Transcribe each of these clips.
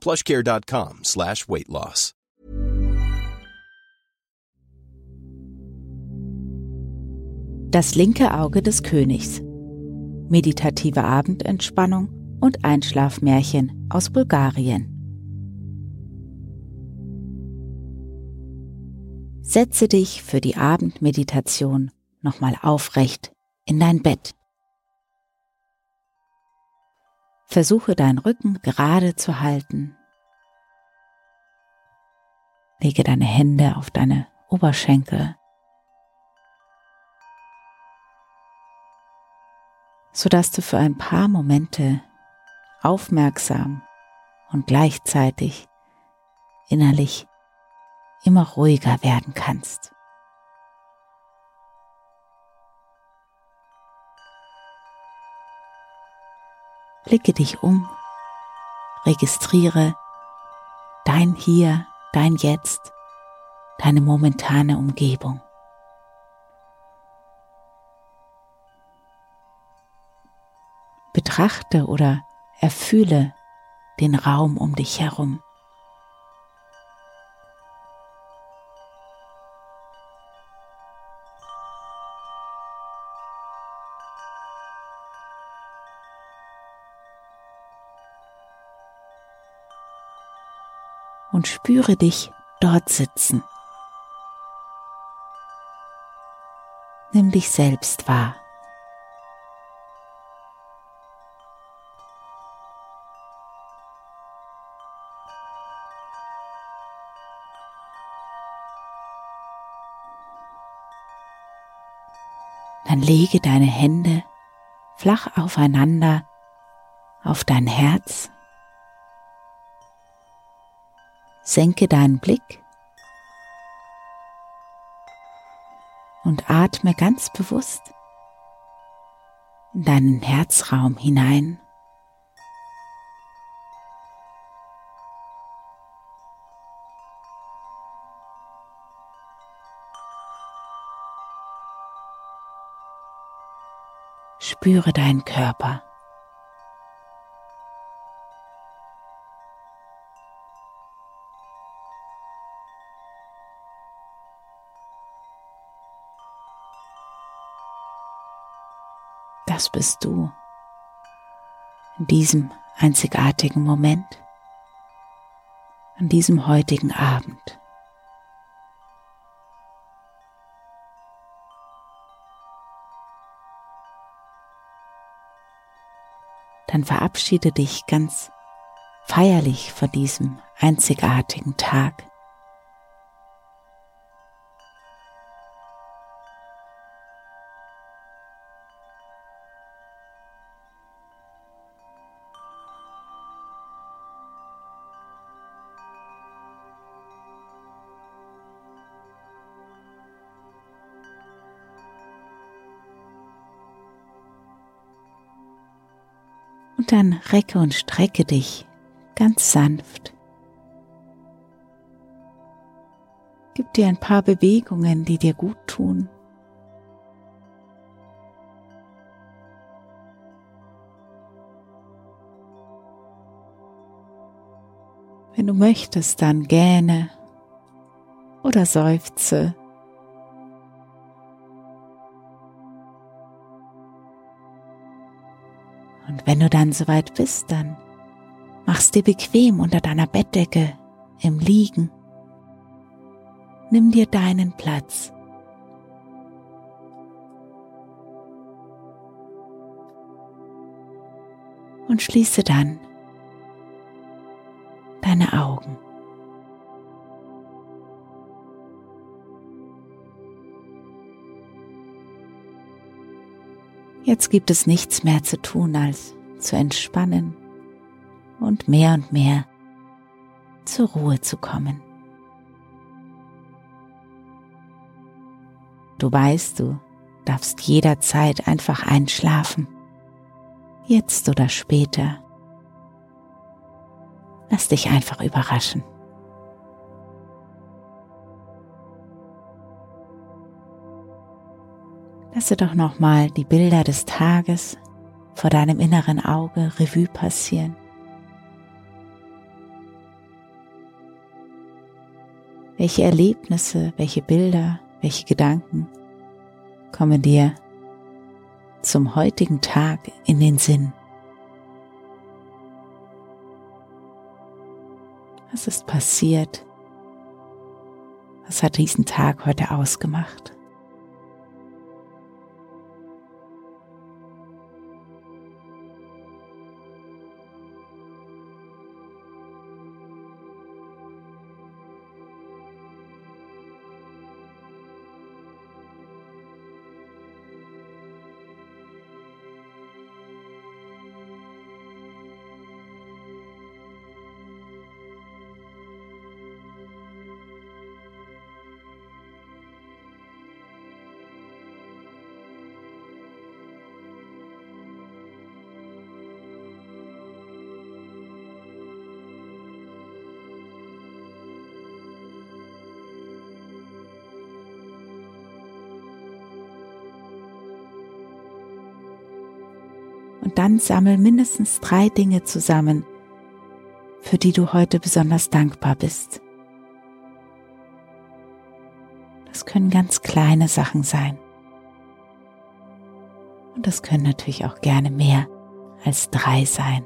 plushcare.com slash weight loss. Das linke Auge des Königs. Meditative Abendentspannung und Einschlafmärchen aus Bulgarien. Setze dich für die Abendmeditation nochmal aufrecht in dein Bett. Versuche deinen Rücken gerade zu halten. Lege deine Hände auf deine Oberschenkel, sodass du für ein paar Momente aufmerksam und gleichzeitig innerlich immer ruhiger werden kannst. Blicke dich um, registriere dein Hier, dein Jetzt, deine momentane Umgebung. Betrachte oder erfühle den Raum um dich herum. Und spüre dich dort sitzen. Nimm dich selbst wahr. Dann lege deine Hände flach aufeinander auf dein Herz Senke deinen Blick und atme ganz bewusst in deinen Herzraum hinein. Spüre deinen Körper. Das bist du. In diesem einzigartigen Moment, an diesem heutigen Abend. Dann verabschiede dich ganz feierlich von diesem einzigartigen Tag. Und dann recke und strecke dich ganz sanft. Gib dir ein paar Bewegungen, die dir gut tun. Wenn du möchtest, dann gähne oder seufze Und wenn du dann soweit bist, dann machst dir bequem unter deiner Bettdecke im Liegen nimm dir deinen Platz. Und schließe dann deine Augen. Jetzt gibt es nichts mehr zu tun, als zu entspannen und mehr und mehr zur Ruhe zu kommen. Du weißt, du darfst jederzeit einfach einschlafen, jetzt oder später. Lass dich einfach überraschen. Lasse doch nochmal die Bilder des Tages vor deinem inneren Auge Revue passieren. Welche Erlebnisse, welche Bilder, welche Gedanken kommen dir zum heutigen Tag in den Sinn? Was ist passiert? Was hat diesen Tag heute ausgemacht? Und dann sammel mindestens drei Dinge zusammen, für die du heute besonders dankbar bist. Das können ganz kleine Sachen sein. Und das können natürlich auch gerne mehr als drei sein.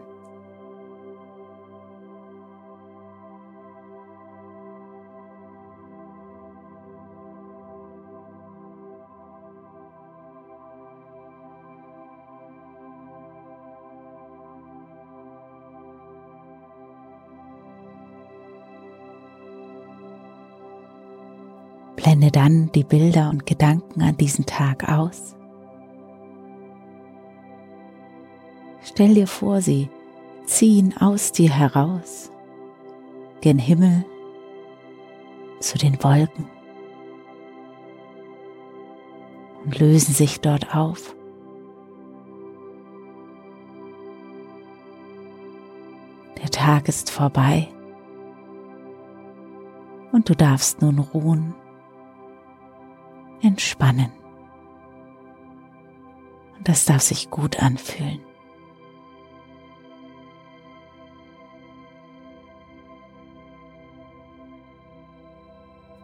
Blende dann die Bilder und Gedanken an diesen Tag aus. Stell dir vor, sie ziehen aus dir heraus, gen Himmel, zu den Wolken und lösen sich dort auf. Der Tag ist vorbei und du darfst nun ruhen entspannen. Und das darf sich gut anfühlen.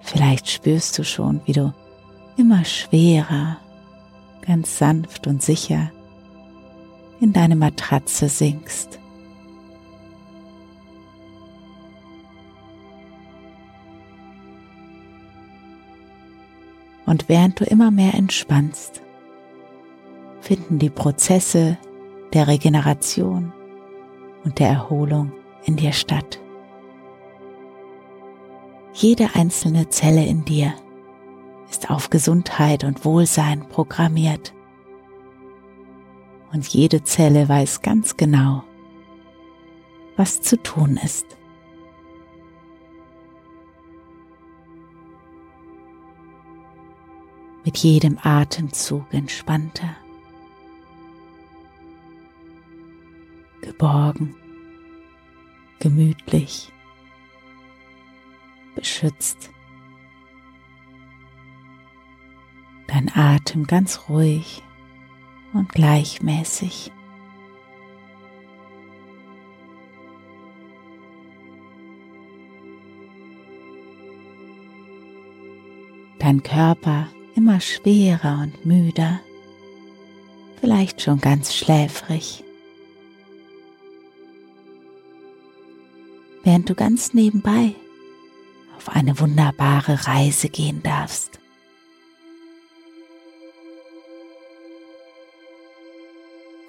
Vielleicht spürst du schon, wie du immer schwerer, ganz sanft und sicher in deine Matratze sinkst. Und während du immer mehr entspannst, finden die Prozesse der Regeneration und der Erholung in dir statt. Jede einzelne Zelle in dir ist auf Gesundheit und Wohlsein programmiert. Und jede Zelle weiß ganz genau, was zu tun ist. Mit jedem Atemzug entspannter, geborgen, gemütlich, beschützt. Dein Atem ganz ruhig und gleichmäßig. Dein Körper immer schwerer und müder, vielleicht schon ganz schläfrig. Während du ganz nebenbei auf eine wunderbare Reise gehen darfst.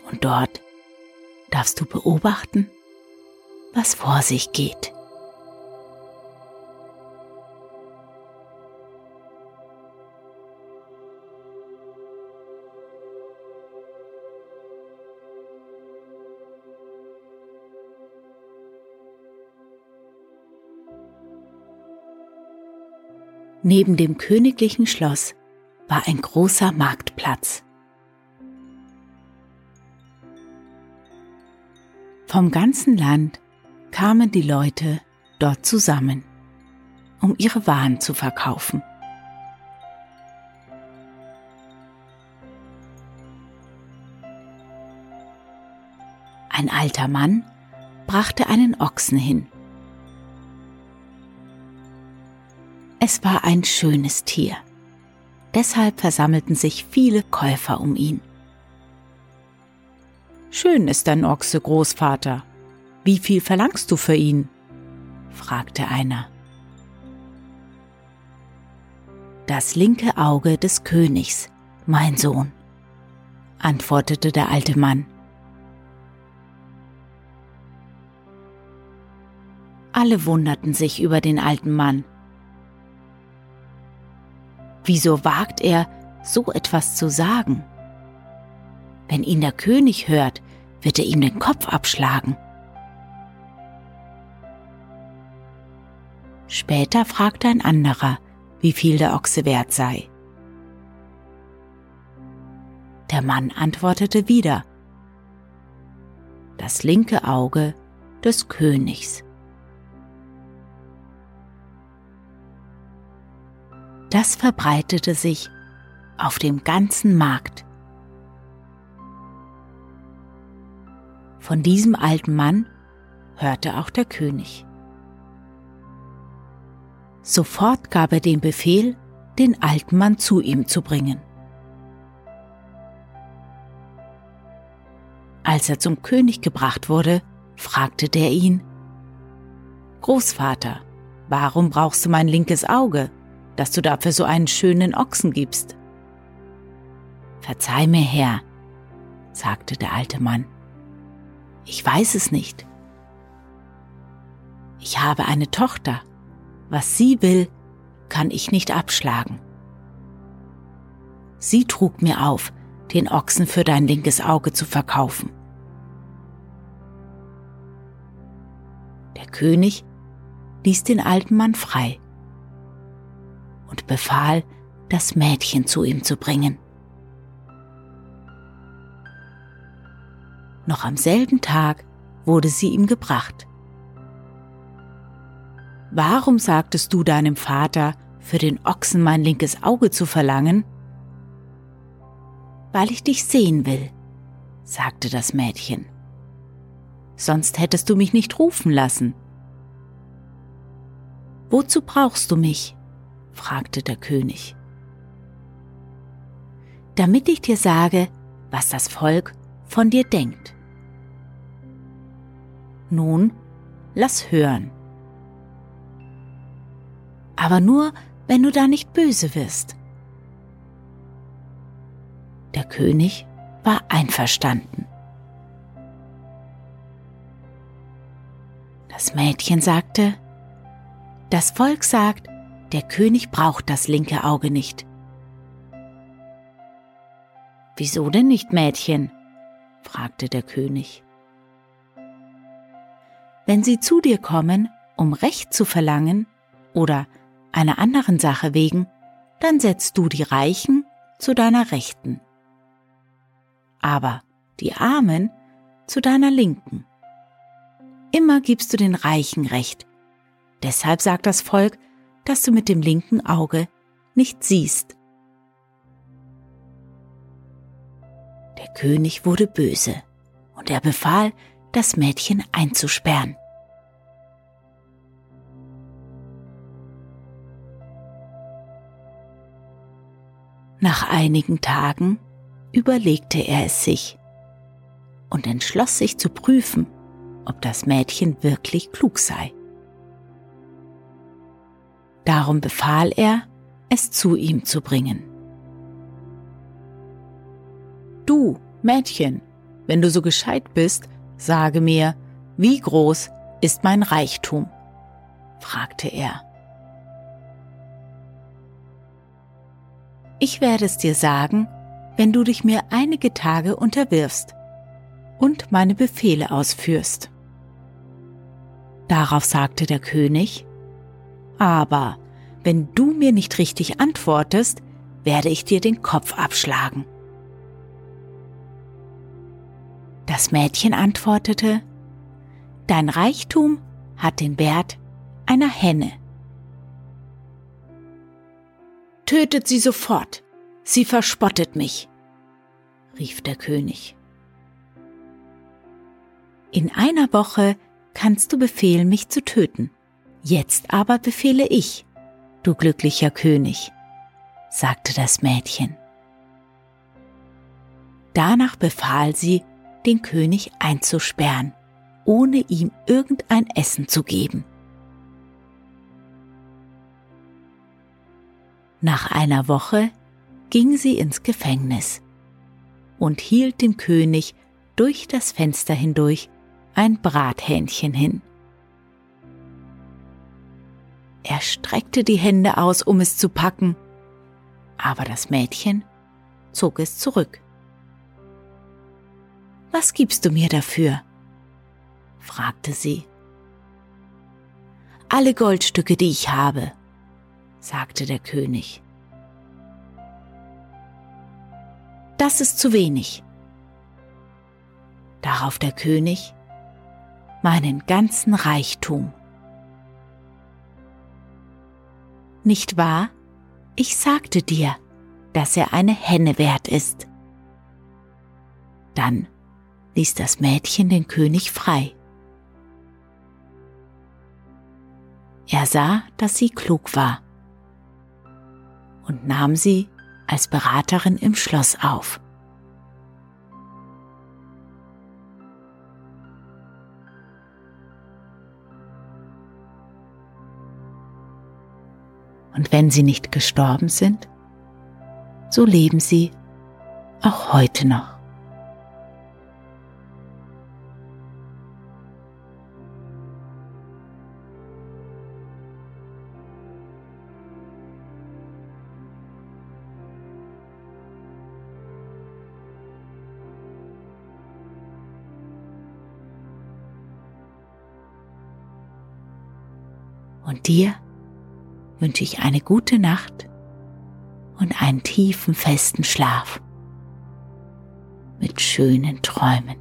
Und dort darfst du beobachten, was vor sich geht. Neben dem königlichen Schloss war ein großer Marktplatz. Vom ganzen Land kamen die Leute dort zusammen, um ihre Waren zu verkaufen. Ein alter Mann brachte einen Ochsen hin Es war ein schönes Tier. Deshalb versammelten sich viele Käufer um ihn. Schön ist dein Ochse, Großvater. Wie viel verlangst du für ihn? fragte einer. Das linke Auge des Königs, mein Sohn, antwortete der alte Mann. Alle wunderten sich über den alten Mann Wieso wagt er, so etwas zu sagen? Wenn ihn der König hört, wird er ihm den Kopf abschlagen. Später fragte ein anderer, wie viel der Ochse wert sei. Der Mann antwortete wieder, das linke Auge des Königs. Das verbreitete sich auf dem ganzen Markt. Von diesem alten Mann hörte auch der König. Sofort gab er den Befehl, den alten Mann zu ihm zu bringen. Als er zum König gebracht wurde, fragte der ihn, Großvater, warum brauchst du mein linkes Auge? Dass du dafür so einen schönen Ochsen gibst. Verzeih mir, Herr, sagte der alte Mann. Ich weiß es nicht. Ich habe eine Tochter. Was sie will, kann ich nicht abschlagen. Sie trug mir auf, den Ochsen für dein linkes Auge zu verkaufen. Der König ließ den alten Mann frei und befahl, das Mädchen zu ihm zu bringen. Noch am selben Tag wurde sie ihm gebracht. Warum sagtest du deinem Vater, für den Ochsen mein linkes Auge zu verlangen? Weil ich dich sehen will, sagte das Mädchen. Sonst hättest du mich nicht rufen lassen. Wozu brauchst du mich? Fragte der König. Damit ich dir sage, was das Volk von dir denkt. Nun, lass hören. Aber nur, wenn du da nicht böse wirst. Der König war einverstanden. Das Mädchen sagte, das Volk sagt, der König braucht das linke Auge nicht. Wieso denn nicht, Mädchen? fragte der König. Wenn sie zu dir kommen, um Recht zu verlangen oder einer anderen Sache wegen, dann setzt du die Reichen zu deiner Rechten, aber die Armen zu deiner Linken. Immer gibst du den Reichen Recht. Deshalb sagt das Volk, dass du mit dem linken Auge nicht siehst. Der König wurde böse und er befahl, das Mädchen einzusperren. Nach einigen Tagen überlegte er es sich und entschloss sich zu prüfen, ob das Mädchen wirklich klug sei. Darum befahl er, es zu ihm zu bringen. Du, Mädchen, wenn du so gescheit bist, sage mir, wie groß ist mein Reichtum? fragte er. Ich werde es dir sagen, wenn du dich mir einige Tage unterwirfst und meine Befehle ausführst. Darauf sagte der König, aber wenn du mir nicht richtig antwortest, werde ich dir den Kopf abschlagen. Das Mädchen antwortete, Dein Reichtum hat den Wert einer Henne. Tötet sie sofort, sie verspottet mich, rief der König. In einer Woche kannst du befehlen, mich zu töten. Jetzt aber befehle ich, du glücklicher König, sagte das Mädchen. Danach befahl sie, den König einzusperren, ohne ihm irgendein Essen zu geben. Nach einer Woche ging sie ins Gefängnis und hielt dem König durch das Fenster hindurch ein Brathähnchen hin. Er streckte die Hände aus, um es zu packen, aber das Mädchen zog es zurück. Was gibst du mir dafür? fragte sie. Alle Goldstücke, die ich habe, sagte der König. Das ist zu wenig. Darauf der König, meinen ganzen Reichtum. Nicht wahr? Ich sagte dir, dass er eine Henne wert ist. Dann ließ das Mädchen den König frei. Er sah, dass sie klug war und nahm sie als Beraterin im Schloss auf. Und wenn sie nicht gestorben sind, so leben sie auch heute noch. Und dir wünsche ich eine gute Nacht und einen tiefen, festen Schlaf mit schönen Träumen.